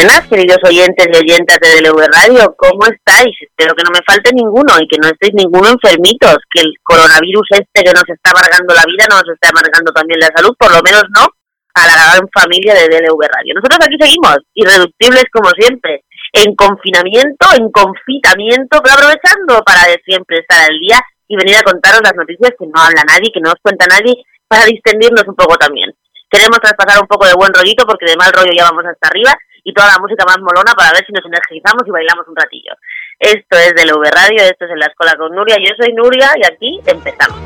Buenas, queridos oyentes y oyentas de DLV Radio, ¿cómo estáis? Espero que no me falte ninguno y que no estéis ninguno enfermitos, que el coronavirus este que nos está amargando la vida no nos está amargando también la salud, por lo menos no a la gran familia de DLV Radio. Nosotros aquí seguimos, irreductibles como siempre, en confinamiento, en confitamiento, pero aprovechando para siempre estar al día y venir a contaros las noticias que no habla nadie, que no os cuenta nadie, para distendirnos un poco también. Queremos traspasar un poco de buen rollito porque de mal rollo ya vamos hasta arriba y toda la música más molona para ver si nos energizamos y bailamos un ratillo. Esto es de V Radio, esto es en la escuela con Nuria, yo soy Nuria y aquí empezamos.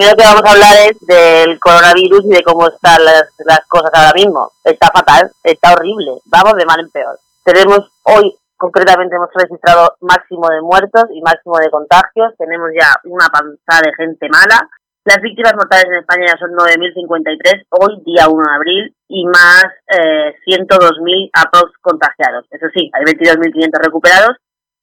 Primero que vamos a hablar es del coronavirus y de cómo están las, las cosas ahora mismo. Está fatal, está horrible, vamos de mal en peor. Tenemos hoy, concretamente, hemos registrado máximo de muertos y máximo de contagios. Tenemos ya una panza de gente mala. Las víctimas mortales en España ya son 9.053, hoy día 1 de abril, y más eh, 102.000 aprox contagiados. Eso sí, hay 22.500 recuperados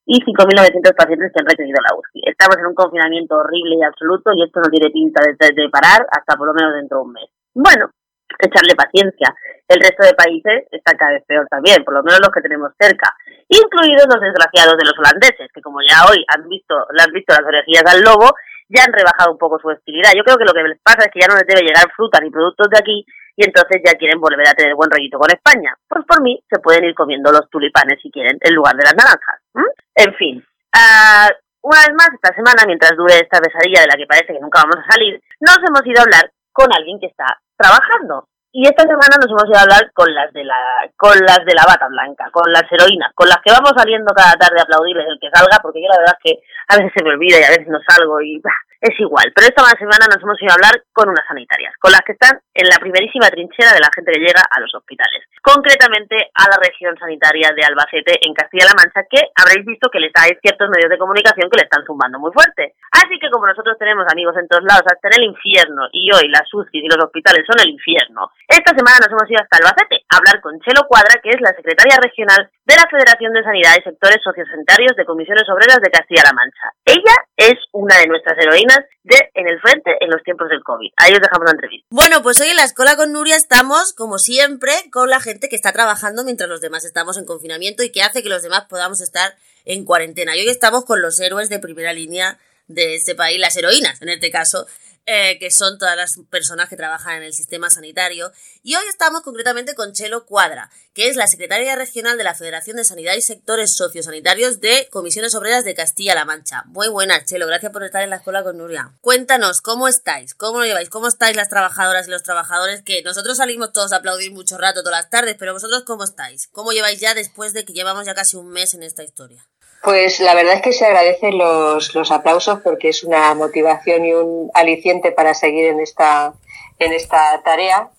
y 5.900 pacientes que han requerido la UCI. Estamos en un confinamiento horrible y absoluto y esto no tiene pinta de, parar hasta por lo menos dentro de un mes. Bueno, echarle paciencia. El resto de países está cada vez peor también, por lo menos los que tenemos cerca, incluidos los desgraciados de los holandeses, que como ya hoy han visto, le han visto las orejillas al lobo, ya han rebajado un poco su hostilidad. Yo creo que lo que les pasa es que ya no les debe llegar fruta ni productos de aquí y entonces ya quieren volver a tener buen rollito con España. Pues por mí se pueden ir comiendo los tulipanes si quieren en lugar de las naranjas. En fin, uh, una vez más esta semana, mientras dure esta pesadilla de la que parece que nunca vamos a salir, nos hemos ido a hablar con alguien que está trabajando. Y esta semana nos hemos ido a hablar con las de la con las de la bata blanca, con las heroínas, con las que vamos saliendo cada tarde a aplaudirles el que salga, porque yo la verdad es que a veces se me olvida y a veces no salgo y bah, es igual, pero esta semana nos hemos ido a hablar con unas sanitarias, con las que están en la primerísima trinchera de la gente que llega a los hospitales, concretamente a la región sanitaria de Albacete en Castilla-La Mancha, que habréis visto que les hay ciertos medios de comunicación que le están zumbando muy fuerte. Así que como nosotros tenemos amigos en todos lados, hasta en el infierno, y hoy las UCI y los hospitales son el infierno, esta semana nos hemos ido hasta Albacete a hablar con Chelo Cuadra, que es la secretaria regional de la Federación de Sanidad y Sectores Sociosanitarios de Comisiones Obreras de Castilla-La Mancha. Ella es una de nuestras heroínas de En el Frente en los tiempos del COVID. Ahí os dejamos la entrevista. Bueno, pues hoy en la Escuela con Nuria estamos, como siempre, con la gente que está trabajando mientras los demás estamos en confinamiento y que hace que los demás podamos estar en cuarentena. Y hoy estamos con los héroes de primera línea de este país, las heroínas en este caso, eh, que son todas las personas que trabajan en el sistema sanitario. Y hoy estamos concretamente con Chelo Cuadra, que es la secretaria regional de la Federación de Sanidad y Sectores Sociosanitarios de Comisiones Obreras de Castilla-La Mancha. Muy buenas, Chelo, gracias por estar en la escuela con Nuria. Cuéntanos, ¿cómo estáis? ¿Cómo lo lleváis? ¿Cómo estáis las trabajadoras y los trabajadores? Que nosotros salimos todos a aplaudir mucho rato todas las tardes, pero vosotros, ¿cómo estáis? ¿Cómo lleváis ya después de que llevamos ya casi un mes en esta historia? Pues la verdad es que se agradecen los, los aplausos porque es una motivación y un aliciente para seguir en esta, en esta tarea.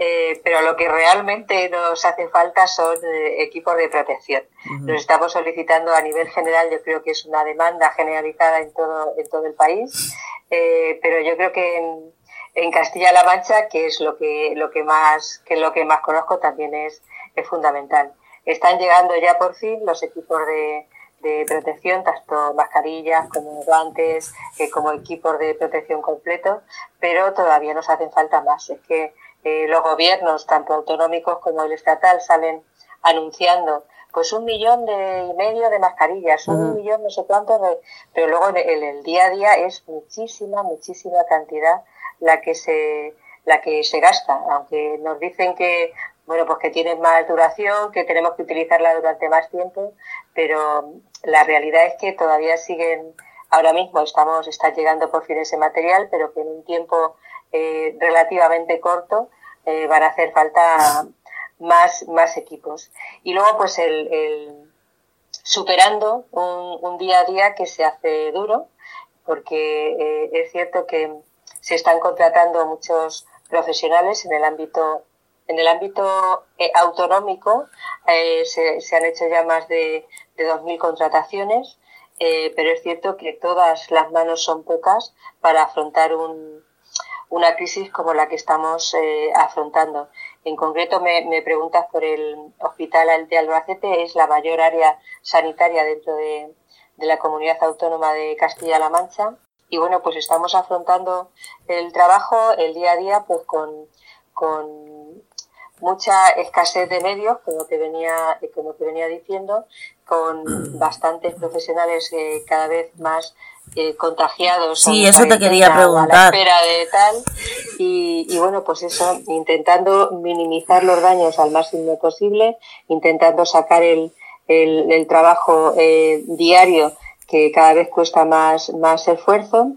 Eh, pero lo que realmente nos hace falta son eh, equipos de protección. Nos estamos solicitando a nivel general, yo creo que es una demanda generalizada en todo, en todo el país, eh, pero yo creo que en, en Castilla-La Mancha, que es lo que, lo que más, que lo que más conozco, también es, es fundamental. Están llegando ya por fin los equipos de, de protección, tanto mascarillas como guantes, eh, como equipos de protección completo, pero todavía nos hacen falta más. Es que eh, los gobiernos, tanto autonómicos como el estatal, salen anunciando pues un millón de, y medio de mascarillas, un millón no sé cuántos, pero luego en el, día a día es muchísima, muchísima cantidad la que se la que se gasta, aunque nos dicen que bueno, pues que tienen más duración, que tenemos que utilizarla durante más tiempo, pero la realidad es que todavía siguen, ahora mismo estamos, está llegando por fin ese material, pero que en un tiempo eh, relativamente corto eh, van a hacer falta más, más equipos. Y luego, pues, el, superando un, día a día que se hace duro, porque eh, es cierto que se están contratando muchos profesionales en el ámbito en el ámbito eh, autonómico eh, se, han hecho ya más de, de 2.000 contrataciones, pero es cierto que todas las manos son pocas para afrontar un, una crisis como la que estamos afrontando. En concreto, me, preguntas por el Hospital de Albacete, es la mayor área sanitaria dentro de, la comunidad autónoma de Castilla-La Mancha. Y bueno, pues estamos afrontando el trabajo, el día a día, pues con mucha escasez de medios, como te venía, como te venía diciendo, con bastantes profesionales eh, cada vez más eh, contagiados. Sí, eso te quería preguntar. espera de tal. Y, y, bueno, pues eso, intentando minimizar los daños al máximo posible, intentando sacar el, el, el trabajo eh, diario que cada vez cuesta más, más esfuerzo.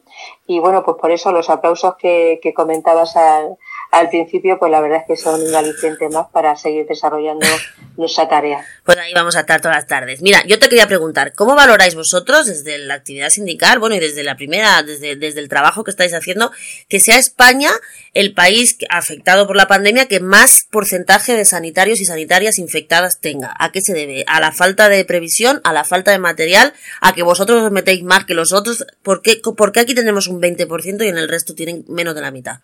Y bueno, pues por eso los aplausos que, que comentabas al, al principio, pues la verdad es que son un aliciente más para seguir desarrollando nuestra tarea. Pues ahí vamos a estar todas las tardes. Mira, yo te quería preguntar, ¿cómo valoráis vosotros desde la actividad sindical, bueno, y desde la primera, desde, desde el trabajo que estáis haciendo, que sea España el país afectado por la pandemia que más porcentaje de sanitarios y sanitarias infectadas tenga? ¿A qué se debe? ¿A la falta de previsión? ¿A la falta de material? ¿A que vosotros os metéis más que los otros? ¿Por qué, por qué aquí tenemos un 20% y en el resto tienen menos de la mitad?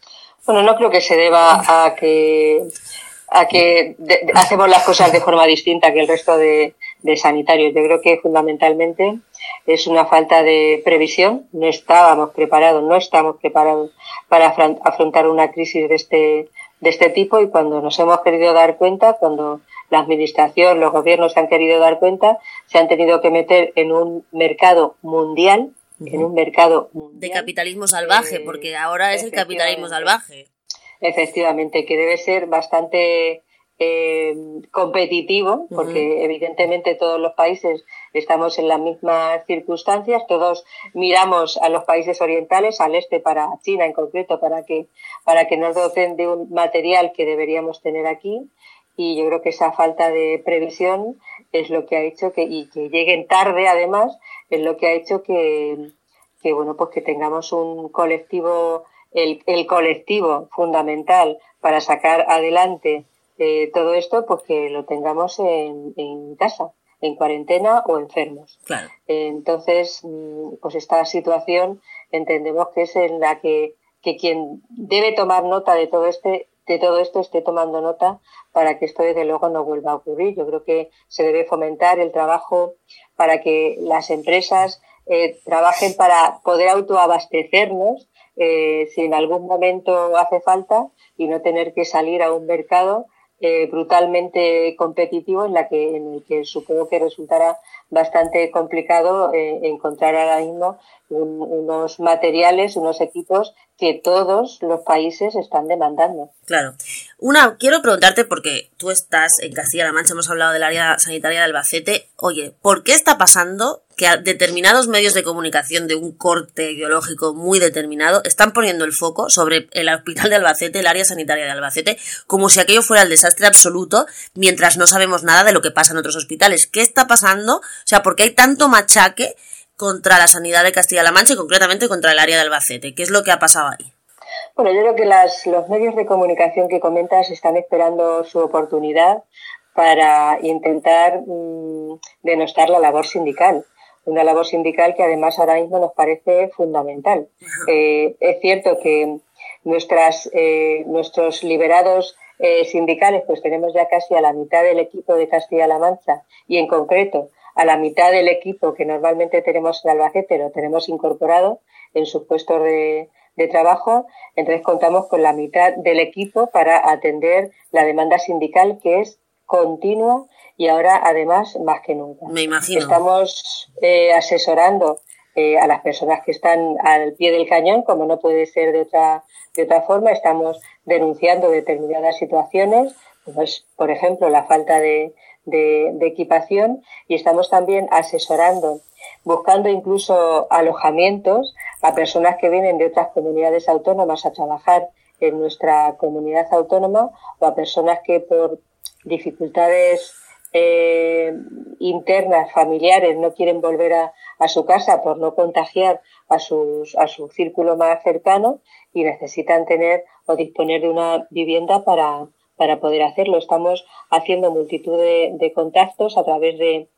Bueno, no creo que se deba a que a que hacemos las cosas de forma distinta que el resto de, de, sanitarios. Yo creo que fundamentalmente es una falta de previsión. No estábamos preparados, no estamos preparados para afrontar una crisis de este, de este tipo y cuando nos hemos querido dar cuenta, cuando la administración, los gobiernos se han querido dar cuenta, se han tenido que meter en un mercado mundial en un mercado de capitalismo salvaje, porque ahora es el capitalismo salvaje. Efectivamente, que debe ser bastante eh, competitivo, porque evidentemente todos los países estamos en las mismas circunstancias, todos miramos a los países orientales, al este para China en concreto, para que, para que nos docen de un material que deberíamos tener aquí. Y yo creo que esa falta de previsión es lo que ha hecho que, y que lleguen tarde además, es lo que ha hecho que, que bueno, pues que tengamos un colectivo, el, el colectivo fundamental para sacar adelante eh, todo esto, pues que lo tengamos en, en casa, en cuarentena o enfermos. Claro. entonces, mm, pues esta situación entendemos que es en la que, que quien debe tomar nota de todo este de todo esto esté tomando nota para que esto desde luego no vuelva a ocurrir. Yo creo que se debe fomentar el trabajo para que las empresas eh, trabajen para poder autoabastecernos eh, si en algún momento hace falta y no tener que salir a un mercado eh, brutalmente competitivo en la que en el que supongo que resultará bastante complicado eh, encontrar ahora mismo un, unos materiales, unos equipos que todos los países están demandando. Claro. Una, quiero preguntarte, porque tú estás en Castilla-La Mancha, hemos hablado del área sanitaria de Albacete. Oye, ¿por qué está pasando que determinados medios de comunicación de un corte ideológico muy determinado están poniendo el foco sobre el hospital de Albacete, el área sanitaria de Albacete, como si aquello fuera el desastre absoluto, mientras no sabemos nada de lo que pasa en otros hospitales? ¿Qué está pasando? O sea, ¿por qué hay tanto machaque contra la sanidad de Castilla-La Mancha y concretamente contra el área de Albacete. ¿Qué es lo que ha pasado ahí? Bueno, yo creo que las, los medios de comunicación que comentas están esperando su oportunidad para intentar mmm, denostar la labor sindical. Una labor sindical que además ahora mismo nos parece fundamental. Eh, es cierto que nuestras, eh, nuestros liberados eh, sindicales, pues tenemos ya casi a la mitad del equipo de Castilla-La Mancha y en concreto a la mitad del equipo que normalmente tenemos en Albacete lo tenemos incorporado en sus puestos de, de trabajo, entonces contamos con la mitad del equipo para atender la demanda sindical que es continua y ahora además más que nunca. Me imagino. Estamos eh, asesorando eh, a las personas que están al pie del cañón, como no puede ser de otra, de otra forma. Estamos denunciando determinadas situaciones, pues, por ejemplo, la falta de, de, de equipación y estamos también asesorando, buscando incluso alojamientos a personas que vienen de otras comunidades autónomas a trabajar en nuestra comunidad autónoma o a personas que por dificultades eh, internas, familiares, no quieren volver a, a, su casa por no contagiar a, sus, a su círculo más cercano y necesitan tener o disponer de una vivienda para, para poder hacerlo. Estamos haciendo multitud de, contactos a través de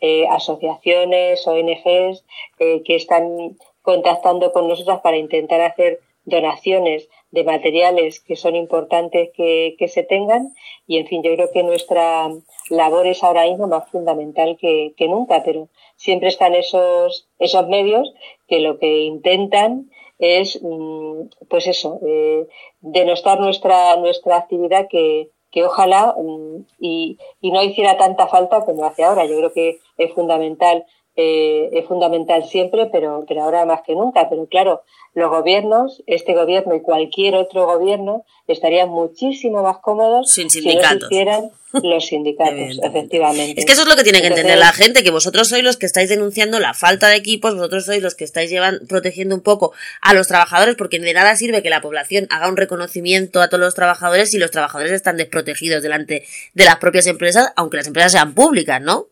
eh, asociaciones, ONGs eh, que están contactando con nosotras para intentar hacer donaciones de materiales que son importantes que, se tengan. Y en fin yo creo que nuestra labor es ahora mismo más fundamental que, nunca pero siempre están esos esos medios que lo que intentan es mm, pues eso eh, denostar nuestra nuestra actividad que, que ojalá mm, y, y no hiciera tanta falta como hace ahora. Yo creo que es fundamental eh, es fundamental siempre, pero, pero ahora más que nunca. Pero claro, los gobiernos, este gobierno y cualquier otro gobierno, estarían muchísimo más cómodos Sin sindicatos. si no los sindicatos, efectivamente. Es que eso es lo que tiene que entender la gente, que vosotros sois los que estáis denunciando la falta de equipos, vosotros sois los que estáis llevan, protegiendo un poco a los trabajadores, porque de nada sirve que la población haga un reconocimiento a todos los trabajadores si los trabajadores están desprotegidos delante de las propias empresas, aunque las empresas sean públicas, ¿no?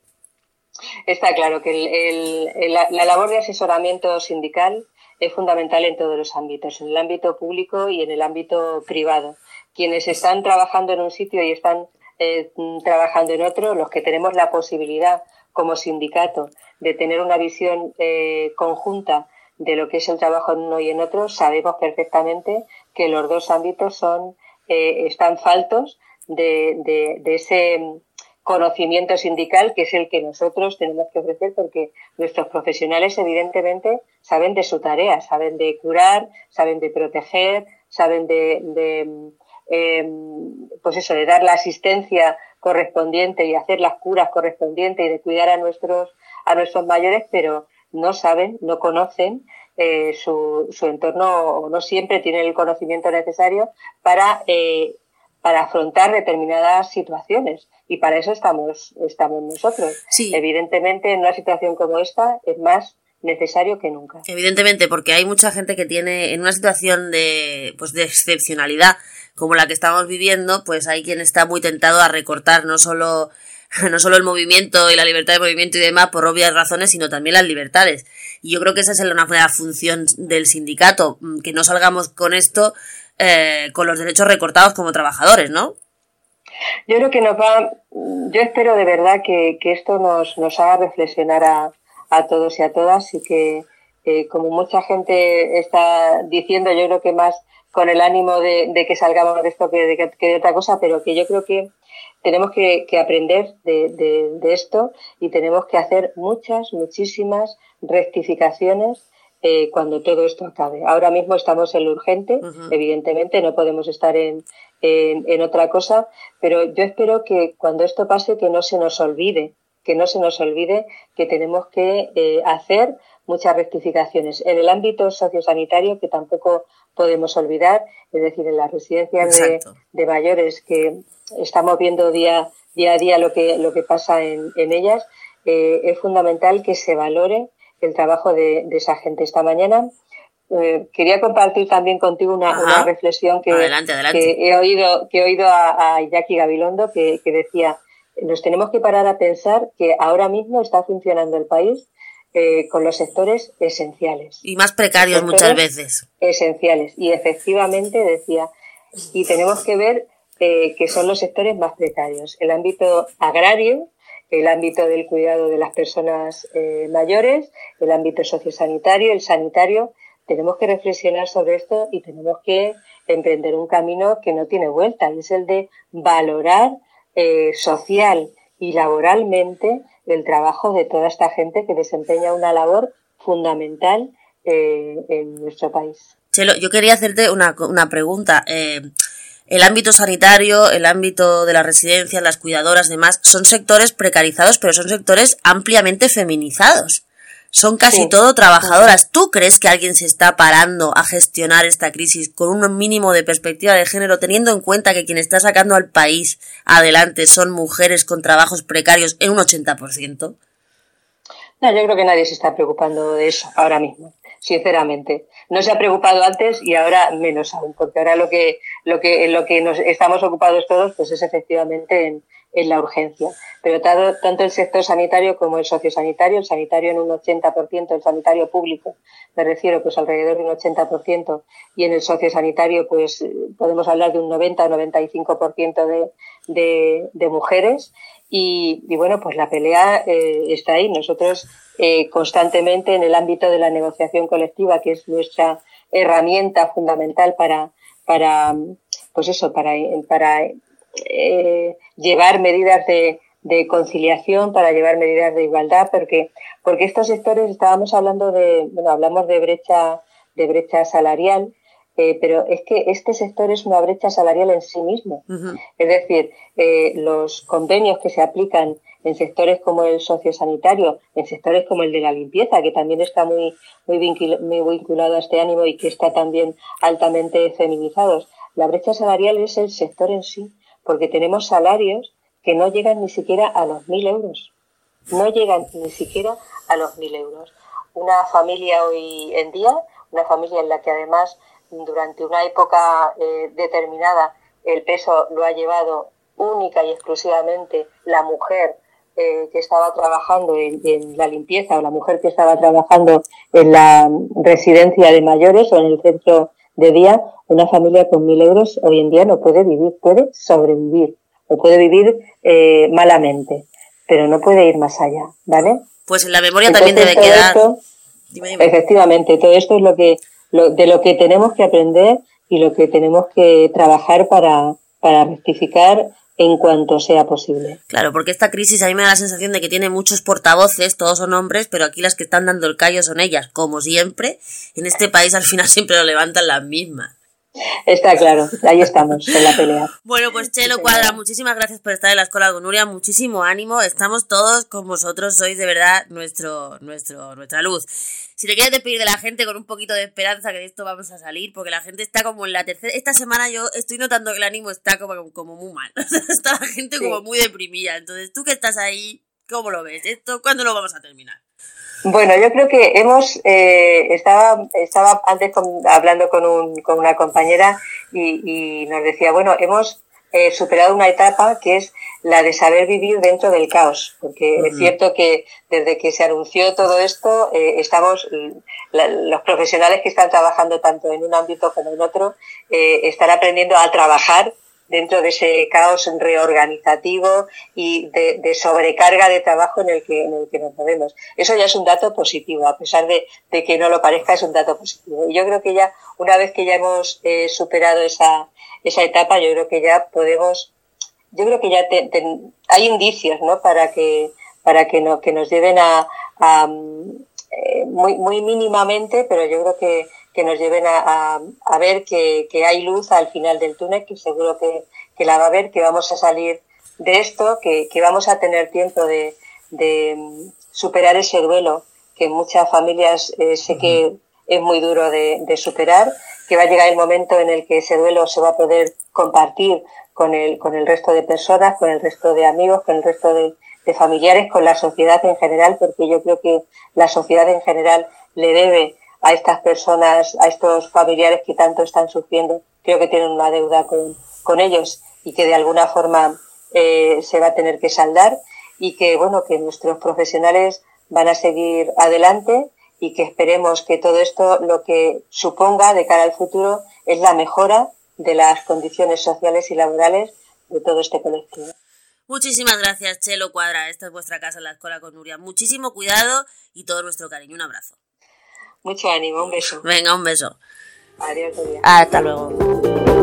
Está claro que el, la, labor de asesoramiento sindical es fundamental en todos los ámbitos, en el ámbito público y en el ámbito privado. Quienes están trabajando en un sitio y están eh, trabajando en otro, los que tenemos la posibilidad como sindicato de tener una visión eh, conjunta de lo que es el trabajo en uno y en otro, sabemos perfectamente que los dos ámbitos son eh, están faltos de, de ese conocimiento sindical, que es el que nosotros tenemos que ofrecer, porque nuestros profesionales, evidentemente, saben de su tarea, saben de curar, saben de proteger, saben de, de em, pues eso, de dar la asistencia correspondiente y hacer las curas correspondientes y de cuidar a nuestros, a nuestros mayores, pero no saben, no conocen eh, su, su entorno o no siempre tienen el conocimiento necesario para eh, para afrontar determinadas situaciones y para eso estamos, estamos nosotros. Evidentemente, en una situación como esta es más necesario que nunca. Evidentemente, porque hay mucha gente que tiene en una situación de, pues de excepcionalidad como la que estamos viviendo, pues hay quien está muy tentado a recortar no solo no solo el movimiento y la libertad de movimiento y demás por obvias razones, sino también las libertades. Y yo creo que esa es una función del sindicato, que no salgamos con esto eh, con los derechos recortados como trabajadores, ¿no? Yo creo que nos va, yo espero de verdad que, esto nos, nos haga reflexionar a, a, todos y a todas y que, eh, como mucha gente está diciendo, yo creo que más con el ánimo de, que salgamos de esto que de, otra cosa, pero que yo creo que tenemos que, que aprender de, de, esto y tenemos que hacer muchas, muchísimas rectificaciones eh, cuando todo esto acabe. Ahora mismo estamos en lo urgente, evidentemente, no podemos estar en, en, otra cosa, pero yo espero que cuando esto pase que no se nos olvide, que no se nos olvide que tenemos que eh, hacer muchas rectificaciones. En el ámbito sociosanitario, que tampoco podemos olvidar, es decir, en las residencias de, mayores, que estamos viendo día, día a día lo que, lo que pasa en, en ellas, eh, es fundamental que se valore el trabajo de, esa gente. Esta mañana eh, quería compartir también contigo una, reflexión que, he oído, que he oído a, a Jackie Gabilondo que, decía, nos tenemos que parar a pensar que ahora mismo está funcionando el país eh, con los sectores esenciales. Y más precarios muchas veces. Esenciales. Y efectivamente decía, y tenemos que ver eh, que son los sectores más precarios. El ámbito agrario, el ámbito del cuidado de las personas eh, mayores, el ámbito sociosanitario, el sanitario. Tenemos que reflexionar sobre esto y tenemos que emprender un camino que no tiene vuelta, y es el de valorar eh, social y laboralmente el trabajo de toda esta gente que desempeña una labor fundamental eh, en nuestro país. Chelo, yo quería hacerte una, una pregunta. Eh, el ámbito sanitario, el ámbito de las residencias, las cuidadoras, demás, son sectores precarizados, pero son sectores ampliamente feminizados. Son casi todo trabajadoras. ¿Tú crees que alguien se está parando a gestionar esta crisis con un mínimo de perspectiva de género, teniendo en cuenta que quien está sacando al país adelante son mujeres con trabajos precarios en un 80%? No, yo creo que nadie se está preocupando de eso ahora mismo, sinceramente. No se ha preocupado antes y ahora menos aún, porque ahora lo que, lo que, en lo que nos estamos ocupados todos pues es efectivamente en, en la urgencia. Pero tanto el sector sanitario como el sociosanitario, el sanitario en un 80%, el sanitario público, me refiero pues alrededor de un 80%, y en el sociosanitario pues podemos hablar de un 90 o 95% de, de, de mujeres. Y, y, bueno, pues la pelea eh, está ahí. Nosotros eh, constantemente en el ámbito de la negociación colectiva, que es nuestra herramienta fundamental para, para pues eso, para, para eh, llevar medidas de, de, conciliación, para llevar medidas de igualdad, porque, porque estos sectores estábamos hablando de, bueno, hablamos de brecha, de brecha salarial, eh, pero es que este sector es una brecha salarial en sí mismo. Es decir, eh, los convenios que se aplican en sectores como el sociosanitario, en sectores como el de la limpieza, que también está muy, muy, vinculado a este ánimo y que está también altamente feminizados. La brecha salarial es el sector en sí, porque tenemos salarios que no llegan ni siquiera a los mil euros. No llegan ni siquiera a los mil euros. Una familia hoy en día, una familia en la que además durante una época eh, determinada el peso lo ha llevado única y exclusivamente la mujer eh, que estaba trabajando en, la limpieza o la mujer que estaba trabajando en la residencia de mayores o en el centro de día, una familia con mil euros hoy en día no puede vivir, puede sobrevivir o puede vivir eh, malamente, pero no puede ir más allá, ¿vale? Pues en la memoria también debe quedar. Efectivamente, todo esto es lo que de lo que tenemos que aprender y lo que tenemos que trabajar para, para rectificar en cuanto sea posible. Claro, porque esta crisis a mí me da la sensación de que tiene muchos portavoces, todos son hombres, pero aquí las que están dando el callo son ellas, como siempre. En este país al final siempre lo levantan las mismas. Está claro, ahí estamos, en la pelea. Bueno, pues Chelo Cuadra, muchísimas gracias por estar en la escuela con Nuria, muchísimo ánimo, estamos todos con vosotros, sois de verdad nuestro, nuestro, nuestra luz si te quieres despedir de la gente con un poquito de esperanza que de esto vamos a salir, porque la gente está como en la tercera. Esta semana yo estoy notando que el ánimo está como, como muy mal. está la gente como muy deprimida. Entonces, tú que estás ahí, ¿cómo lo ves? ¿Esto cuándo lo vamos a terminar? Bueno, yo creo que hemos, eh, estaba, estaba antes hablando con, un, con una compañera y, y nos decía, bueno, hemos eh, superado una etapa que es la de saber vivir dentro del caos, porque es cierto que desde que se anunció todo esto, eh, estamos, los profesionales que están trabajando tanto en un ámbito como en otro, eh, están aprendiendo a trabajar dentro de ese caos reorganizativo y de, sobrecarga de trabajo en el, que, en el que nos movemos. Eso ya es un dato positivo, a pesar de, que no lo parezca, es un dato positivo. Y yo creo que ya, una vez que ya hemos eh, superado esa, esa etapa, yo creo que ya podemos, yo creo que ya hay indicios, ¿no? Para que, para que, no, que nos lleven a, eh, muy, muy mínimamente, pero yo creo que, que nos lleven a, a, ver que, que, hay luz al final del túnel, que seguro que, que, la va a haber, que vamos a salir de esto, que, que vamos a tener tiempo de, de superar ese duelo que en muchas familias eh, sé que es muy duro de, de, superar, que va a llegar el momento en el que ese duelo se va a poder compartir con el, con el resto de personas, con el resto de amigos, con el resto de, de familiares, con la sociedad en general, porque yo creo que la sociedad en general le debe a estas personas, a estos familiares que tanto están sufriendo, creo que tienen una deuda con, con ellos y que de alguna forma eh, se va a tener que saldar y que bueno que nuestros profesionales van a seguir adelante y que esperemos que todo esto lo que suponga de cara al futuro es la mejora de las condiciones sociales y laborales de todo este colectivo. Muchísimas gracias, Chelo Cuadra. Esta es vuestra casa en la escuela con Nuria. Muchísimo cuidado y todo nuestro cariño. Un abrazo. Mucho ánimo, un beso. Venga, un beso. Adiós, adiós. Hasta luego.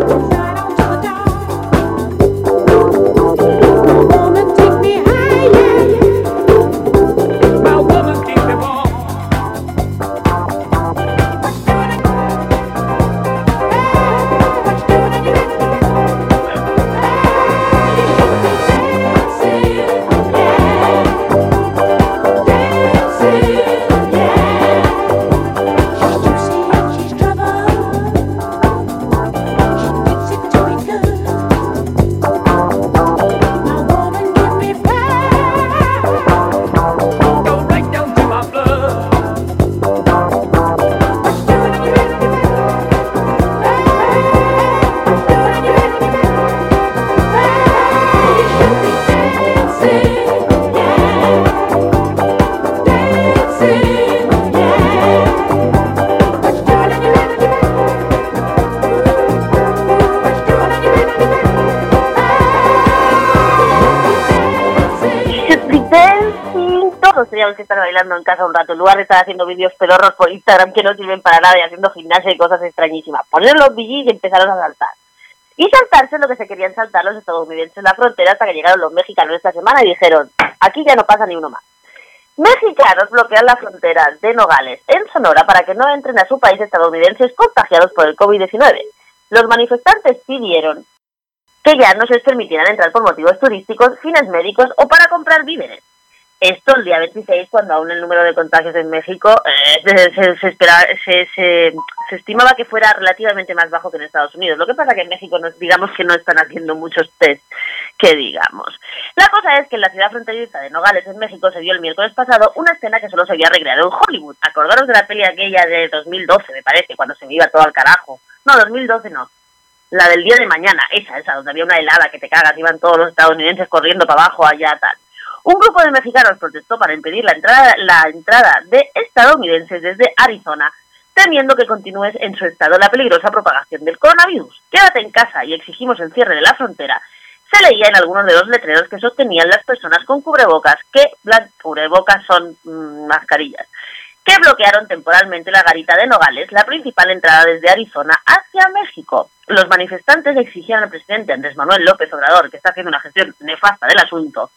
En casa un rato, en lugar de estar haciendo vídeos pedorros por Instagram que no sirven para nada y haciendo gimnasia y cosas extrañísimas. Poner los BGs y empezaron a saltar. Y saltarse lo que se querían saltar los estadounidenses en la frontera hasta que llegaron los mexicanos esta semana y dijeron, aquí ya no pasa ni uno más. Mexicanos bloquean la frontera de Nogales en Sonora para que no entren a su país estadounidenses contagiados por el COVID-19. Los manifestantes pidieron que ya no se les permitieran entrar por motivos turísticos, fines médicos o para comprar víveres. Esto el día 26, cuando aún el número de contagios en México eh, se, se, se, se, estimaba que fuera relativamente más bajo que en Estados Unidos. Lo que pasa que en México nos, digamos que no están haciendo muchos test, que digamos. La cosa es que en la ciudad fronteriza de Nogales, en México, se dio el miércoles pasado una escena que solo se había recreado en Hollywood. Acordaros de la peli aquella de 2012, me parece, cuando se me iba todo al carajo. No, 2012 no. La del día de mañana, esa, esa, donde había una helada que te cagas, iban todos los estadounidenses corriendo para abajo, allá, tal. Un grupo de mexicanos protestó para impedir la entrada, la entrada de estadounidenses desde Arizona, temiendo que continúe en su estado la peligrosa propagación del coronavirus. Quédate en casa y exigimos el cierre de la frontera. Se leía en algunos de los letreros que sostenían las personas con cubrebocas, que las cubrebocas son mm, mascarillas, que bloquearon temporalmente la garita de Nogales, la principal entrada desde Arizona hacia México. Los manifestantes exigían al presidente Andrés Manuel López Obrador, que está haciendo una gestión nefasta del asunto,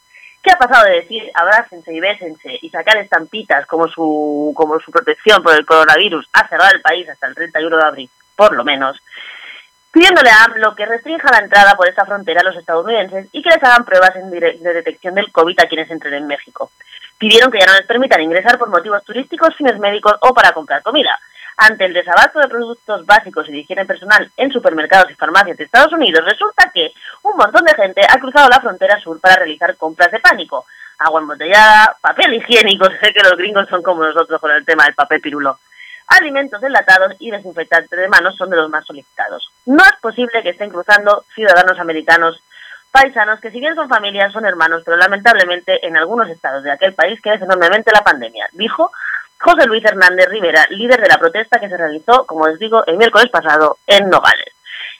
¿Qué ha pasado de decir abrácense y bésense y sacar estampitas como su, como su protección por el coronavirus a cerrar el país hasta el 31 de abril, por lo menos? Pidiéndole a AMLO que restrinja la entrada por esta frontera a los estadounidenses y que les hagan pruebas de detección del COVID a quienes entren en México. Pidieron que ya no les permitan ingresar por motivos turísticos, fines médicos o para comprar comida. Ante el desabasto de productos básicos y de higiene personal en supermercados y farmacias de Estados Unidos, resulta que un montón de gente ha cruzado la frontera sur para realizar compras de pánico. Agua embotellada, papel higiénico, sé que los gringos son como nosotros con el tema del papel pirulo. Alimentos enlatados y desinfectantes de manos son de los más solicitados. No es posible que estén cruzando ciudadanos americanos paisanos que si bien son familias, son hermanos, pero lamentablemente en algunos estados de aquel país crece enormemente la pandemia, dijo José Luis Hernández Rivera, líder de la protesta que se realizó, como os digo, el miércoles pasado en Nogales.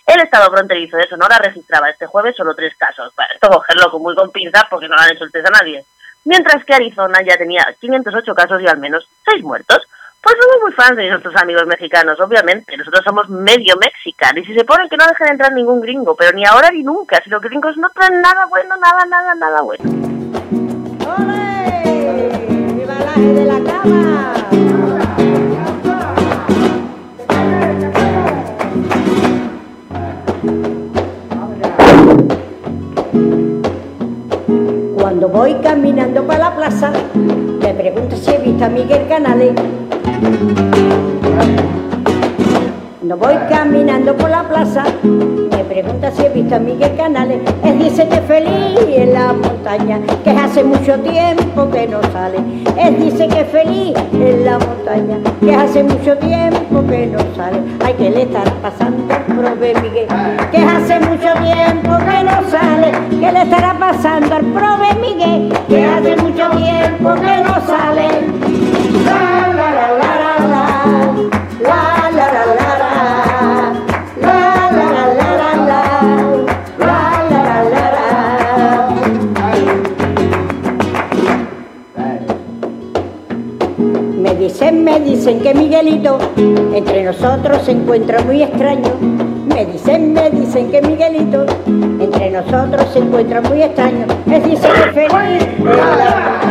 El Estado fronterizo de Sonora registraba este jueves solo tres casos. Para esto cogerlo con muy con pinzas porque no le han hecho el test a nadie. Mientras que Arizona ya tenía 508 casos y al menos seis muertos. Pues somos muy fans de nuestros amigos mexicanos, obviamente. Nosotros somos medio mexicanos. Y si se ponen que no dejen entrar ningún gringo, pero ni ahora ni nunca. Si los gringos no traen nada bueno, nada, nada, nada bueno. ¡Olé! Cuando voy caminando para la plaza, me pregunto si he visto a Miguel Canales. Cuando voy caminando por la plaza, me pregunta si he visto a Miguel Canales. Él dice que feliz en la montaña, que hace mucho tiempo que no sale. Él dice que feliz en la montaña, que hace mucho tiempo que no sale. Ay, que le estará pasando prove Miguel, que hace mucho tiempo que no sale. Que le estará pasando al prove Miguel, que hace mucho tiempo que no sale. Dicen, me dicen que Miguelito entre nosotros se encuentra muy extraño. Me dicen, me dicen que Miguelito entre nosotros se encuentra muy extraño. Me dice que feliz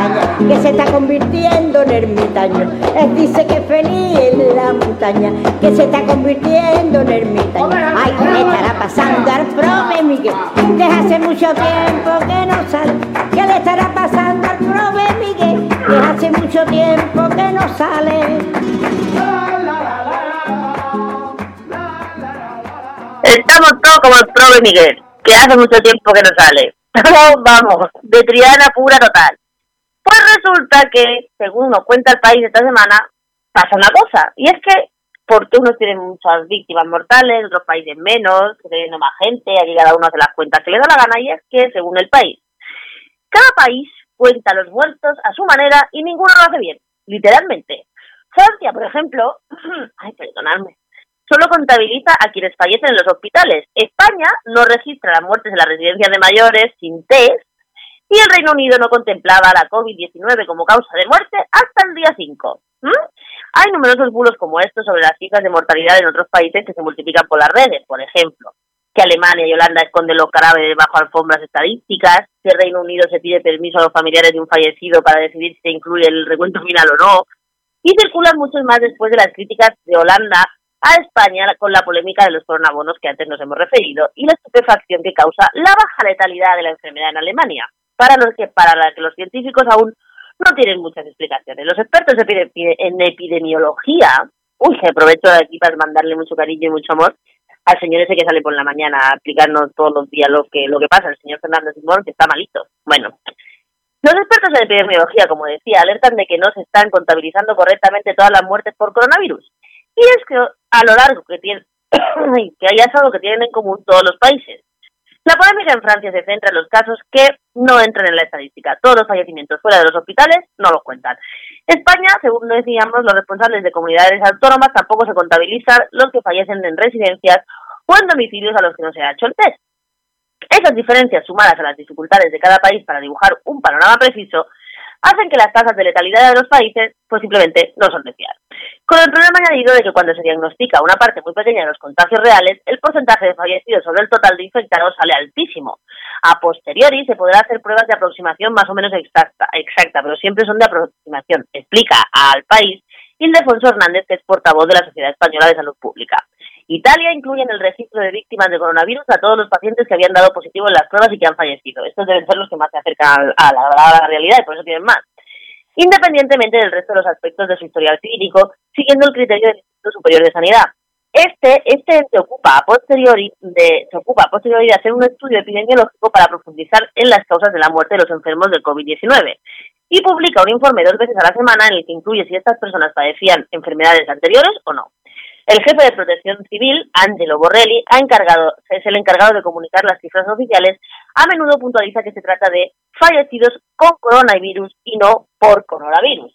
que se está convirtiendo en ermitaño. Él dice que feliz en la montaña, que se está convirtiendo en ermitaño. Ay, ¿qué le estará pasando al prove Miguel? Que hace mucho tiempo que no sale. ¿Qué le estará pasando al prove Miguel? Que hace mucho tiempo que no sale. Estamos todos como el prove Miguel, que hace mucho tiempo que no sale. Vamos, de Triana pura total. Pues resulta que, según nos cuenta el país esta semana, pasa una cosa, y es que porque unos tienen muchas víctimas mortales, otros países menos, teniendo más gente, aquí cada uno hace las cuentas que le da la gana, y es que, según el país, cada país cuenta los muertos a su manera y ninguno lo hace bien, literalmente. Francia, por ejemplo, ay, perdonadme, solo contabiliza a quienes fallecen en los hospitales. España no registra las muertes en las residencias de mayores sin test, y el Reino Unido no contemplaba la COVID-19 como causa de muerte hasta el día 5. Hay numerosos bulos como estos sobre las cifras de mortalidad en otros países que se multiplican por las redes, por ejemplo, que Alemania y Holanda esconden los cadáveres bajo alfombras estadísticas, que el Reino Unido se pide permiso a los familiares de un fallecido para decidir si se incluye el recuento final o no, y circulan muchos más después de las críticas de Holanda a España con la polémica de los coronabonos que antes nos hemos referido y la estupefacción que causa la baja letalidad de la enfermedad en Alemania, para los que, para la que los científicos aún no tienen muchas explicaciones. Los expertos en epidemiología, uy, aprovecho de aquí para mandarle mucho cariño y mucho amor al señor ese que sale por la mañana a explicarnos todos los días lo que, lo que pasa, el señor Fernando Simón, que está malito. Bueno, los expertos en epidemiología, como decía, alertan de que no se están contabilizando correctamente todas las muertes por coronavirus. Y es que a lo largo que tiene, que hay algo que tienen en común todos los países. La polémica en Francia se centra en los casos que no entran en la estadística. Todos los fallecimientos fuera de los hospitales no los cuentan. España, según decíamos, los responsables de comunidades autónomas tampoco se contabilizan los que fallecen en residencias o en domicilios a los que no se ha hecho el test. Esas diferencias sumadas a las dificultades de cada país para dibujar un panorama preciso hacen que las tasas de letalidad de los países pues simplemente no son de fiar. Con el problema añadido de que cuando se diagnostica una parte muy pequeña de los contagios reales, el porcentaje de fallecidos sobre el total de infectados sale altísimo. A posteriori se podrá hacer pruebas de aproximación más o menos exacta, exacta pero siempre son de aproximación, explica al país Ildefonso Hernández, que es portavoz de la Sociedad Española de Salud Pública. Italia incluye en el registro de víctimas de coronavirus a todos los pacientes que habían dado positivo en las pruebas y que han fallecido. Estos deben ser los que más se acercan a la, realidad y por eso tienen más. Independientemente del resto de los aspectos de su historial clínico, siguiendo el criterio del Instituto Superior de Sanidad. Este, este se ocupa a posteriori de, se ocupa a posteriori de hacer un estudio epidemiológico para profundizar en las causas de la muerte de los enfermos del COVID-19 y publica un informe dos veces a la semana en el que incluye si estas personas padecían enfermedades anteriores o no. El jefe de Protección Civil, Angelo Borrelli, ha encargado, es el encargado de comunicar las cifras oficiales. A menudo puntualiza que se trata de fallecidos con coronavirus y no por coronavirus,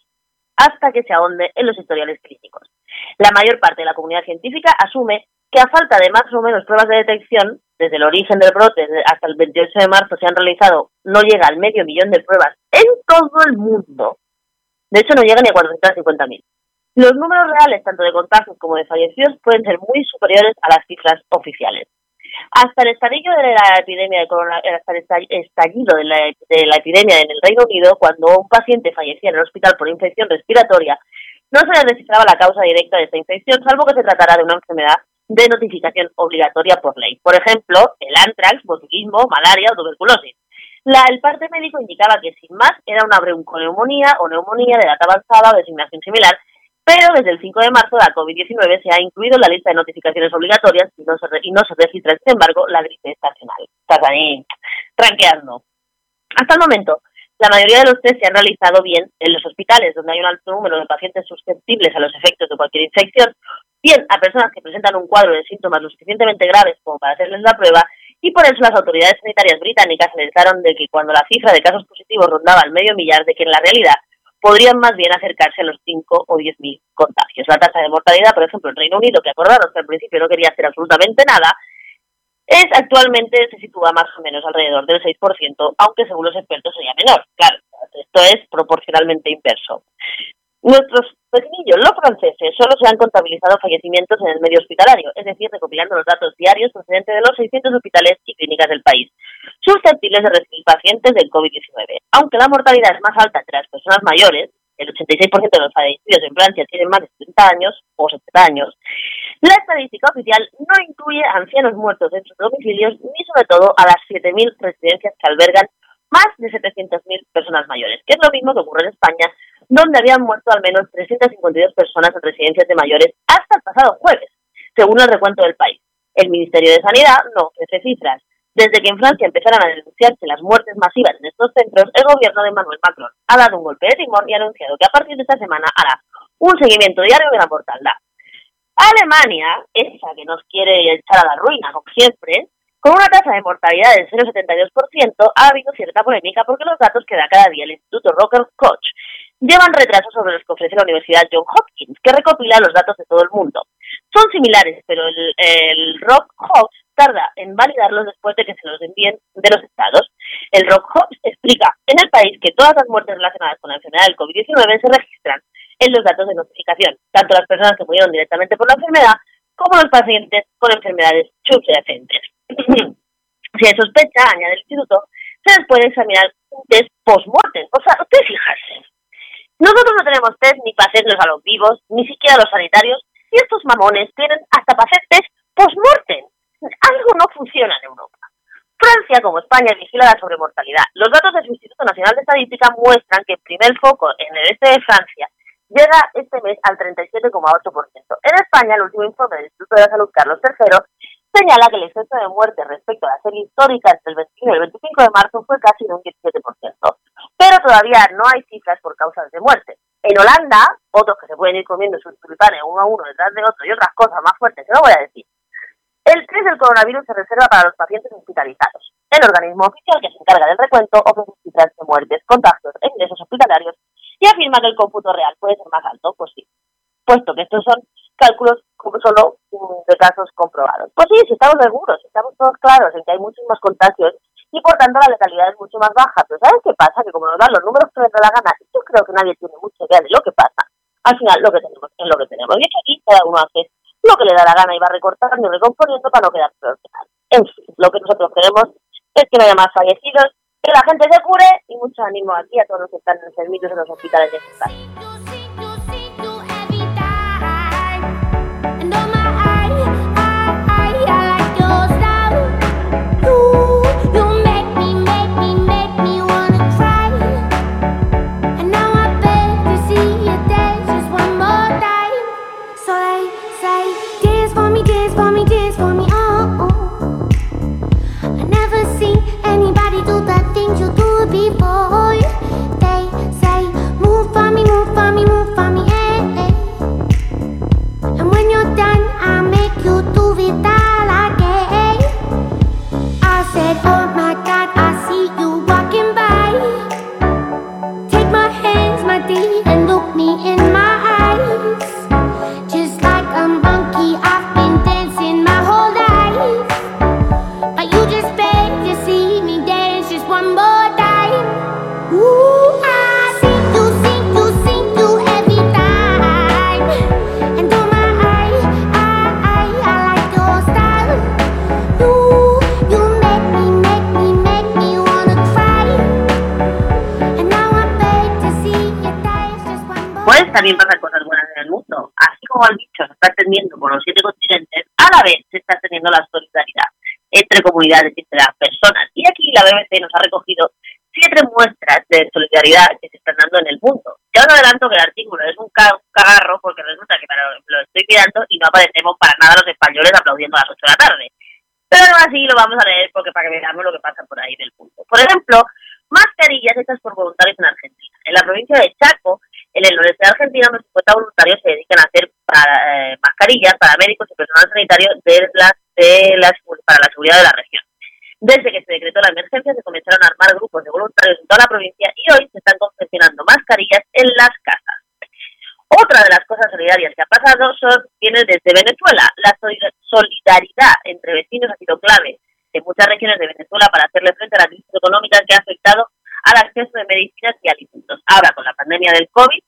hasta que se ahonde en los historiales clínicos. La mayor parte de la comunidad científica asume que a falta de más o menos pruebas de detección, desde el origen del brote hasta el 28 de marzo se han realizado, no llega al medio millón de pruebas en todo el mundo. De hecho, no llega ni a 450.000. Los números reales, tanto de contagios como de fallecidos, pueden ser muy superiores a las cifras oficiales. Hasta el estallido de la epidemia de hasta el estallido de la, de la epidemia en el Reino Unido, cuando un paciente fallecía en el hospital por infección respiratoria, no se le la causa directa de esta infección, salvo que se tratara de una enfermedad de notificación obligatoria por ley. Por ejemplo, el antrax, botulismo, malaria o tuberculosis. La, el parte médico indicaba que sin más era una bronconeumonía o neumonía de edad avanzada o designación similar pero desde el 5 de marzo la COVID-19 se ha incluido en la lista de notificaciones obligatorias y no se, registra, sin embargo, la gripe estacional. Estás ahí tranqueando. Hasta el momento, la mayoría de los test se han realizado bien en los hospitales, donde hay un alto número de pacientes susceptibles a los efectos de cualquier infección, bien a personas que presentan un cuadro de síntomas lo suficientemente graves como para hacerles la prueba, y por eso las autoridades sanitarias británicas alertaron de que cuando la cifra de casos positivos rondaba el medio millar, de que en la realidad podrían más bien acercarse a los 5 o 10 mil contagios. La tasa de mortalidad, por ejemplo, en Reino Unido, que acordaron que al principio no quería hacer absolutamente nada, es actualmente se sitúa más o menos alrededor del 6%, aunque según los expertos sería menor. Claro, esto es proporcionalmente inverso. Nuestros los franceses, solo se han contabilizado fallecimientos en el medio hospitalario, es decir, recopilando los datos diarios procedentes de los 600 hospitales y clínicas del país, susceptibles de recibir pacientes del COVID-19. Aunque la mortalidad es más alta entre las personas mayores, el 86% de los fallecidos en Francia tienen más de 70 años o 70 años, la estadística oficial no incluye ancianos muertos en sus domicilios ni sobre todo a las 7.000 residencias que albergan más de 700.000 personas mayores, que es lo mismo que ocurre en España, donde habían muerto al menos 352 personas en residencias de mayores hasta el pasado jueves, según el recuento del país. El Ministerio de Sanidad no ofrece cifras. Desde que en Francia empezaron a denunciarse las muertes masivas en estos centros, el gobierno de Manuel Macron ha dado un golpe de timón y ha anunciado que a partir de esta semana hará un seguimiento diario de la mortalidad. Alemania, esa que nos quiere echar a la ruina, como siempre, con una tasa de mortalidad del 0,72%, ha habido cierta polémica porque los datos que da cada día el Instituto Rocker Koch llevan retraso sobre los que ofrece la Universidad John Hopkins, que recopila los datos de todo el mundo. Son similares, pero el, el Rock Hawks tarda en validarlos después de que se los envíen de los estados. El Rock Hobbs explica en el país que todas las muertes relacionadas con la enfermedad del COVID-19 se registran en los datos de notificación, tanto las personas que murieron directamente por la enfermedad como los pacientes con enfermedades subyacentes. si hay sospecha, añade el instituto, se les puede examinar un test post-mortem. O sea, usted fijarse. Nosotros no tenemos test ni para hacerlos a los vivos, ni siquiera a los sanitarios, y estos mamones tienen hasta para hacer test post-mortem. Algo no funciona en Europa. Francia, como España, vigila la sobremortalidad. Los datos del Instituto Nacional de Estadística muestran que el primer foco en el este de Francia llega este mes al 37,8%. En España, el último informe del Instituto de Salud Carlos III señala que el exceso de muerte respecto a la serie histórica entre el 21 y el 25 de marzo fue casi de un 17%. Pero todavía no hay cifras por causas de muerte. En Holanda, otros que se pueden ir comiendo sus tulipanes uno a uno detrás de otro y otras cosas más fuertes que no voy a decir, el test del coronavirus se reserva para los pacientes hospitalizados. El organismo oficial que se encarga del recuento ofrece cifras de muertes, contagios e ingresos hospitalarios y afirma que el cómputo real puede ser más alto, pues sí, puesto que estos son cálculos solo mm, de casos comprobados. Pues sí, si estamos seguros, estamos todos claros en que hay muchos contagios y por tanto la letalidad es mucho más baja. Pero ¿sabes qué pasa? Que como nos dan los números que les da la gana, yo creo que nadie tiene mucha idea de lo que pasa. Al final lo que tenemos es lo que tenemos. Y es que aquí cada uno hace lo que le da la gana y va recortando y recomponiendo para no quedar peor que tal. En fin, lo que nosotros queremos es que no haya más fallecidos, que la gente se cure y mucho ánimo aquí a todos los que están en los hospitales de este y entre las personas. Y aquí la BBC nos ha recogido siete muestras de solidaridad que se están dando en el mundo. Ya os adelanto que el artículo es un cagarro porque resulta que lo estoy mirando y no aparecemos para nada los españoles aplaudiendo a las 8 de la tarde. Pero aún así lo vamos a leer porque para que veamos lo que pasa por ahí del mundo. Por ejemplo, mascarillas hechas por voluntarios en Argentina. En la provincia de Chaco en el noreste de Argentina, unos 50 voluntarios se dedican a hacer para, eh, mascarillas para médicos y personal sanitario de de las, para la seguridad de la región. Desde que se decretó la emergencia se comenzaron a armar grupos de voluntarios en toda la provincia y hoy se están confeccionando mascarillas en las casas. Otra de las cosas solidarias que ha pasado son, viene desde Venezuela. La solidaridad entre vecinos ha sido clave en muchas regiones de Venezuela para hacerle frente a la crisis económica que ha afectado al acceso de medicinas y alimentos. Ahora, con la pandemia del COVID,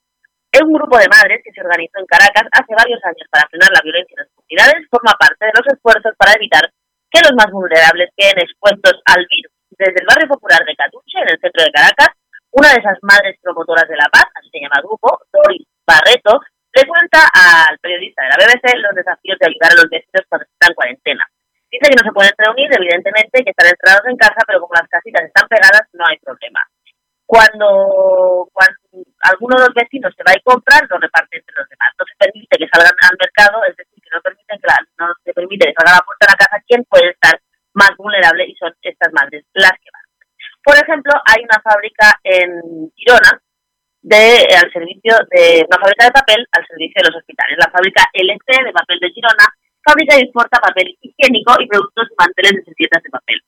un grupo de madres que se organizó en Caracas hace varios años para frenar la violencia en las comunidades forma parte de los esfuerzos para evitar que los más vulnerables queden expuestos al virus. Desde el barrio popular de Catuche, en el centro de Caracas, una de esas madres promotoras de la paz, así se llama grupo, Doris Barreto, le cuenta al periodista de la BBC los desafíos de ayudar a los vecinos cuando están en cuarentena. Dice que no se pueden reunir, evidentemente, que están encerrados en casa, pero como las casitas están pegadas, no hay problema. Cuando, cuando alguno de los vecinos se va a comprar, lo reparte entre los demás. No se permite que salgan al mercado, es decir, que no, permiten que no se permite que salga a la puerta de la casa quien puede estar más vulnerable y son estas madres las que van. Por ejemplo, hay una fábrica en Girona de al servicio de una fábrica de papel al servicio de los hospitales. La fábrica LC de papel de Girona fabrica y exporta papel higiénico y productos y manteles de servietas de papel.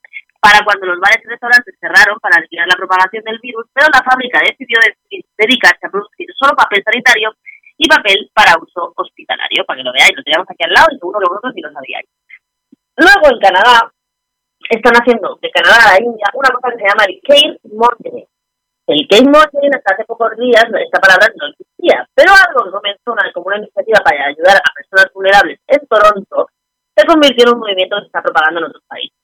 Para cuando los bares y restaurantes cerraron para evitar la propagación del virus, pero la fábrica decidió dedicarse a producir solo papel sanitario y papel para uso hospitalario, para que lo veáis, lo tenemos aquí al lado y seguro vosotros sí lo sabíais. Luego en Canadá están haciendo de Canadá a la India una cosa que se llama el Care Mountain. El Care Mountain hasta hace pocos días esta palabra no existía, pero algo que comenzó como una iniciativa para ayudar a personas vulnerables en Toronto se convirtió en un movimiento que se está propagando en otros países.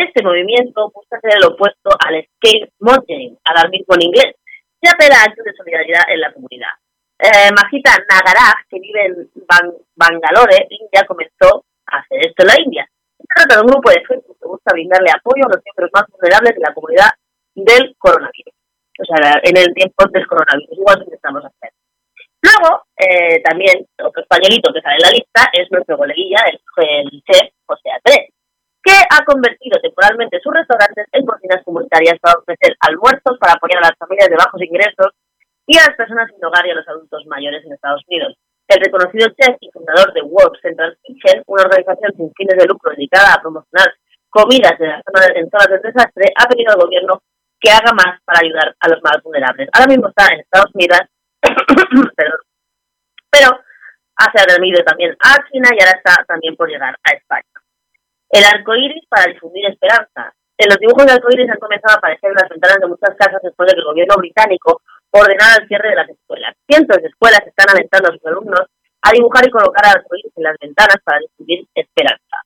Este movimiento busca ser el opuesto al Scale Mountain, al mismo en inglés, y apela a actos de solidaridad en la comunidad. Eh, Majita Nagaraj, que vive en Bangalore, India, comenzó a hacer esto en la India. Se trata de un grupo de Facebook que busca brindarle apoyo a los miembros más vulnerables de la comunidad del coronavirus. O sea, en el tiempo del coronavirus, igual que estamos haciendo. Luego, eh, también, otro españolito que sale en la lista es nuestro coleguilla, el, el chef José Andrés, que ha convertido temporalmente sus restaurantes en cocinas comunitarias para ofrecer almuerzos para apoyar a las familias de bajos ingresos y a las personas sin hogar y a los adultos mayores en Estados Unidos. El reconocido chef y fundador de World Central Kitchen, una organización sin fines de lucro dedicada a promocionar comidas en, las zonas, en zonas del desastre, ha pedido al gobierno que haga más para ayudar a los más vulnerables. Ahora mismo está en Estados Unidos, pero ha servido también a China y ahora está también por llegar a España. El arco iris para difundir esperanza. En los dibujos de arco iris han comenzado a aparecer en las ventanas de muchas casas después de que el gobierno británico ordenara el cierre de las escuelas. Cientos de escuelas están alentando a sus alumnos a dibujar y colocar arco iris en las ventanas para difundir esperanza.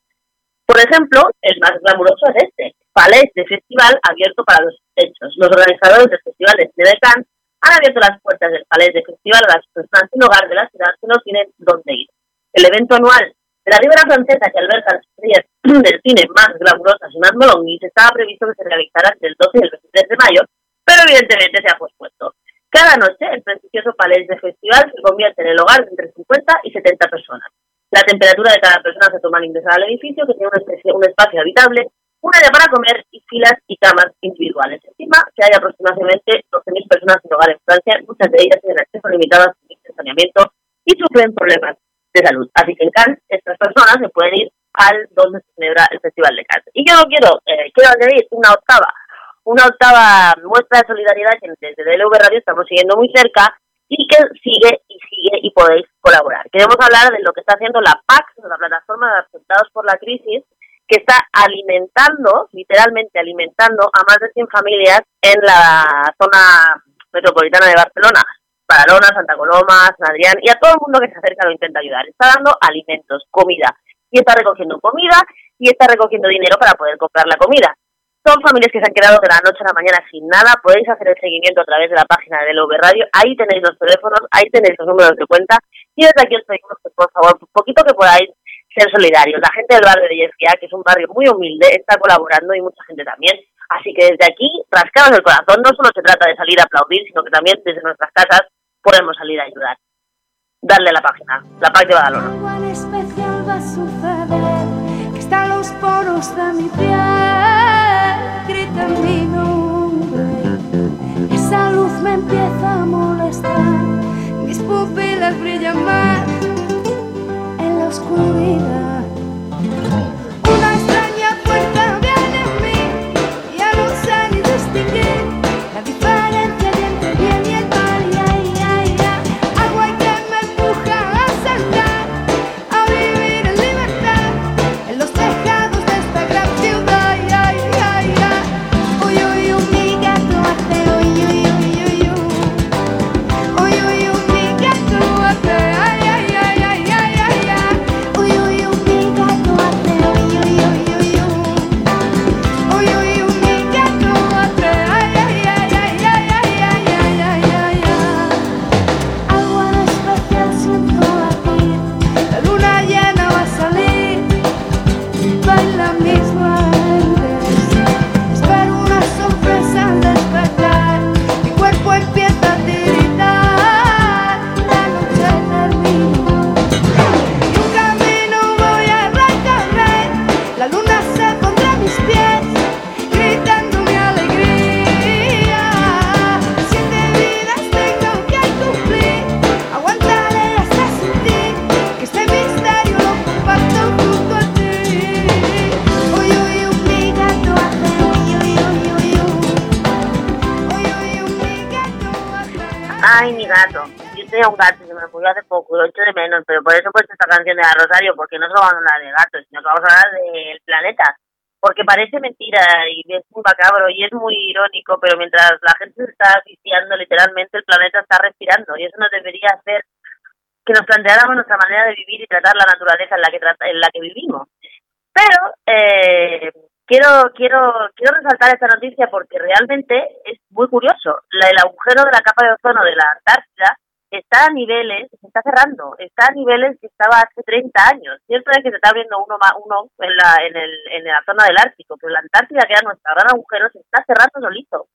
Por ejemplo, el más glamuroso es este, Palais de Festival abierto para los hechos. Los organizadores del Festival de Cine de Cannes han abierto las puertas del Palais de Festival a las personas sin hogar de la ciudad que no tienen dónde ir. El evento anual la Ribera Francesa, que alberga las estrellas del cine más glamurosas y más molonguis, estaba previsto que se realizara entre el 12 y el 23 de mayo, pero evidentemente se ha pospuesto. Cada noche, el prestigioso Palais de Festival se convierte en el hogar de entre 50 y 70 personas. La temperatura de cada persona se toma al ingresar al edificio, que tiene un, un espacio habitable, un área para comer y filas y camas individuales. Encima, que hay aproximadamente 12.000 personas sin hogar en Francia, muchas de ellas tienen acceso limitado a su saneamiento y sufren problemas de salud. Así que en Cannes estas personas se pueden ir al donde se celebra el Festival de Cannes. Y yo quiero, eh, quiero añadir una octava, una octava muestra de solidaridad que desde DLV Radio estamos siguiendo muy cerca y que sigue y sigue y podéis colaborar. Queremos hablar de lo que está haciendo la PAC, la plataforma de afectados por la crisis, que está alimentando, literalmente alimentando a más de 100 familias en la zona metropolitana de Barcelona. Barcelona, Santa Coloma, San y a todo el mundo que se acerca lo intenta ayudar. Está dando alimentos, comida y está recogiendo comida y está recogiendo dinero para poder comprar la comida. Son familias que se han quedado de la noche a la mañana sin nada. Podéis hacer el seguimiento a través de la página de Love Radio. Ahí tenéis los teléfonos, ahí tenéis los números de cuenta. Y desde aquí os pedimos que, por favor, un poquito que podáis ser solidarios. La gente del barrio de Yesquia, que es un barrio muy humilde, está colaborando y mucha gente también. Así que desde aquí, rascaros el corazón. No solo se trata de salir a aplaudir, sino que también desde nuestras casas podemos salir a ayudar. Darle la página, la página de Badalona. Especial va a suceder, que están los poros de mi piel. Esa luz me empieza a molestar, mis pupilas brillan más en la oscuridad. Gato. Yo tenía un gato, se me murió hace poco, lo echo de menos, pero por eso he puesto esta canción de la Rosario, porque no solo vamos a hablar de gatos, sino que vamos a hablar del planeta. porque parece mentira y es muy macabro y es muy irónico, pero mientras la gente se está asfixiando, literalmente el planeta está respirando y eso nos debería hacer que nos planteáramos nuestra manera de vivir y tratar la naturaleza en la que en la que vivimos. Pero eh, quiero quiero quiero resaltar esta noticia porque realmente es muy curioso. el agujero de la capa de ozono de la Antártida está a niveles, se está cerrando, está a niveles que estaba hace 30 años. Cierto es que se está abriendo uno más uno en la en el en la zona del Ártico, pero la Antártida que era nuestro gran agujero se está cerrando solito.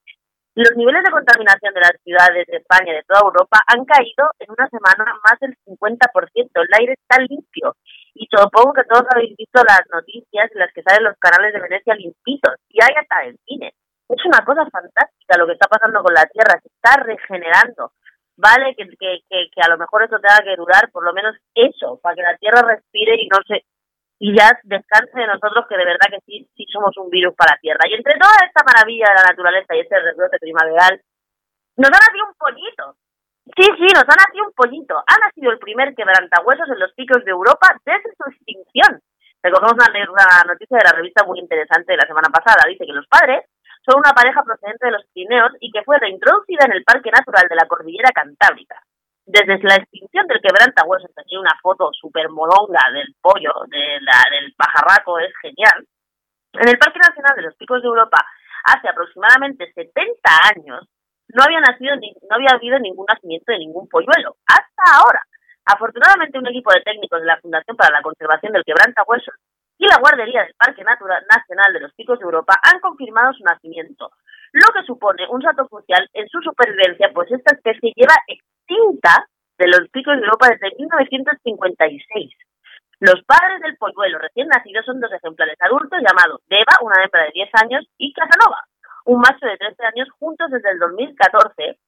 Los niveles de contaminación de las ciudades de España y de toda Europa han caído en una semana más del 50%. El aire está limpio. Y supongo que todos habéis visto las noticias en las que salen los canales de Venecia limpitos. Y hay hasta el cine. Es una cosa fantástica lo que está pasando con la Tierra. Se está regenerando. Vale que, que, que, que a lo mejor eso tenga que durar por lo menos eso, para que la Tierra respire y no se y ya descanse de nosotros que de verdad que sí, sí somos un virus para la Tierra. Y entre toda esta maravilla de la naturaleza y este rebrote primaveral, nos ha nacido un pollito. Sí, sí, nos ha nacido un pollito. Ha nacido el primer quebrantahuesos en los picos de Europa desde su extinción. Recogemos una, noticia de la revista muy interesante de la semana pasada. Dice que los padres son una pareja procedente de los Pirineos y que fue reintroducida en el Parque Natural de la Cordillera Cantábrica desde la extinción del quebrantahuesos, aquí una foto súper molonga del pollo, de la, del pajarraco, es genial. En el Parque Nacional de los Picos de Europa, hace aproximadamente 70 años, no había nacido ni, no había habido ningún nacimiento de ningún polluelo, hasta ahora. Afortunadamente, un equipo de técnicos de la Fundación para la Conservación del Quebrantahuesos y la Guardería del Parque Natural Nacional de los Picos de Europa han confirmado su nacimiento, lo que supone un salto crucial en su supervivencia, pues esta especie lleva extinta de los picos de Europa desde 1956. Los padres del polluelo recién nacido son dos ejemplares adultos llamados Deva, una hembra de 10 años, y Casanova, un macho de 13 años, juntos desde el 2014,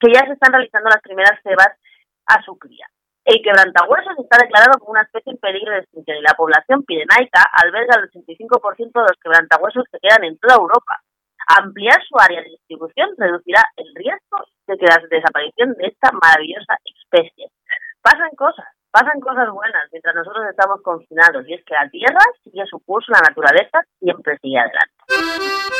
que ya se están realizando las primeras cebas a su cría. El quebrantahuesos está declarado como una especie en peligro de extinción y la población pirenaica alberga el 85% de los quebrantahuesos que quedan en toda Europa. Ampliar su área de distribución reducirá el riesgo de que la desaparición de esta maravillosa especie. Pasan cosas, pasan cosas buenas mientras nosotros estamos confinados y es que la Tierra sigue su curso, la naturaleza siempre sigue adelante.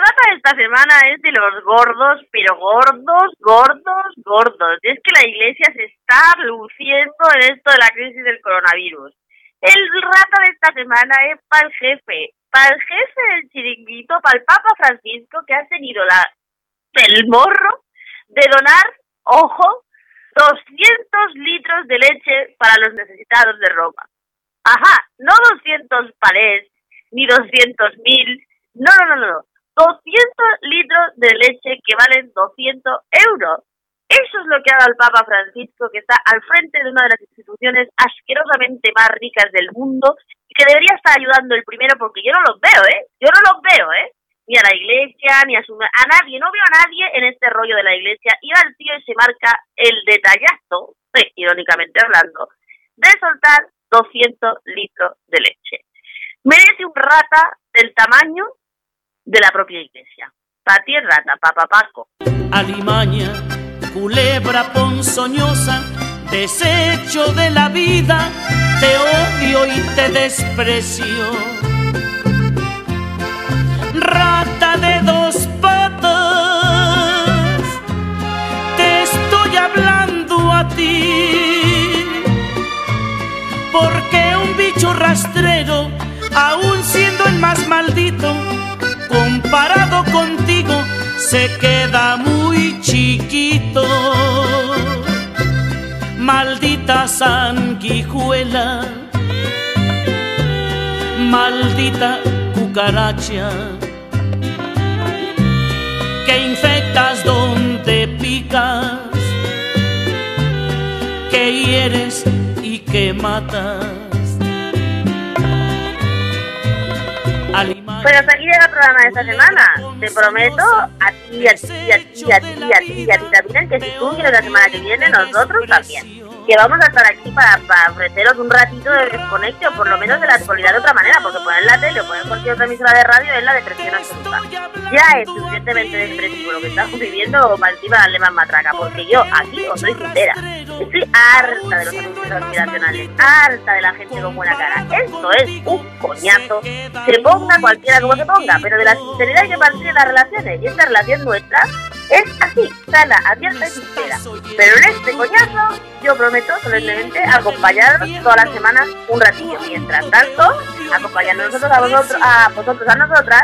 esta semana es de los gordos, pero gordos, gordos, gordos. Y es que la iglesia se está luciendo en esto de la crisis del coronavirus. El rata de esta semana es para el jefe, para el jefe del chiringuito, para el Papa Francisco, que ha tenido la el morro de donar, ojo, 200 litros de leche para los necesitados de Roma. Ajá, no 200 palés, ni 200 mil, no, no, no, no. 200 litros de leche que valen 200 euros. Eso es lo que haga el Papa Francisco, que está al frente de una de las instituciones asquerosamente más ricas del mundo y que debería estar ayudando el primero porque yo no los veo, ¿eh? Yo no los veo, ¿eh? Ni a la iglesia, ni a su... A nadie, no veo a nadie en este rollo de la iglesia. Y al tío y se marca el detallazo, irónicamente hablando, de soltar 200 litros de leche. Merece un rata del tamaño de la propia iglesia. Pati rata, papá Paco. Alimaña, culebra ponzoñosa, desecho de la vida, te odio y te desprecio. Rata de dos patas, te estoy hablando a ti, porque un bicho rastrero, aún siendo el más maldito, comparado contigo se queda muy chiquito. Maldita sanguijuela, maldita cucaracha que infectas donde picas, que hieres y que matas. Hasta aquí llega el programa de esta semana. Te prometo a ti, a ti, a ti, a ti, a ti, a ti también, que si tú quieres la semana que viene, nosotros también que vamos a estar aquí para, ofreceros un ratito de desconexión, por lo menos de la actualidad de otra manera, porque poner la tele o poner cualquier otra emisora de radio es la depresión absoluta. Ya es suficientemente depresivo lo que estamos viviendo para encima darle más matraca, porque yo aquí os soy sincera, estoy harta de los anuncios aspiracionales, harta de la gente con buena cara. Esto es un coñazo, se ponga cualquiera como se ponga, pero de la sinceridad hay que partir de las relaciones, y esta relación nuestra es así, sana, abierta y sincera. Pero en este coñazo, yo prometo solemnemente acompañaros todas las semanas un ratillo. Mientras tanto, acompañando nosotros a vosotros, a vosotros a nosotras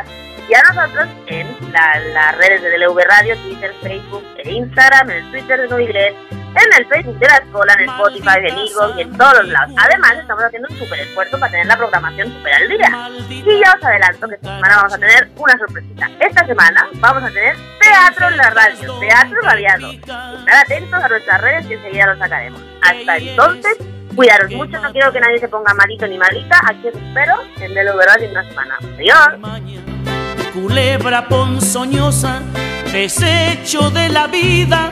y a nosotros en las redes de DLV Radio, Twitter, Facebook e Instagram, en el Twitter de Nubilet, en el Facebook de la escuela, en Spotify, en Eagle y en todos los lados. Además, estamos haciendo un súper esfuerzo para tener la programación súper al día. Y ya os adelanto que esta semana vamos a tener una sorpresita. Esta semana vamos a tener teatro en la radio, teatro radiado. Estar atentos a nuestras redes y enseguida lo sacaremos. Hasta entonces, cuidaros mucho, no quiero que nadie se ponga malito ni malita. Aquí os espero en DLV Radio en una semana. Adiós culebra ponzoñosa, desecho de la vida,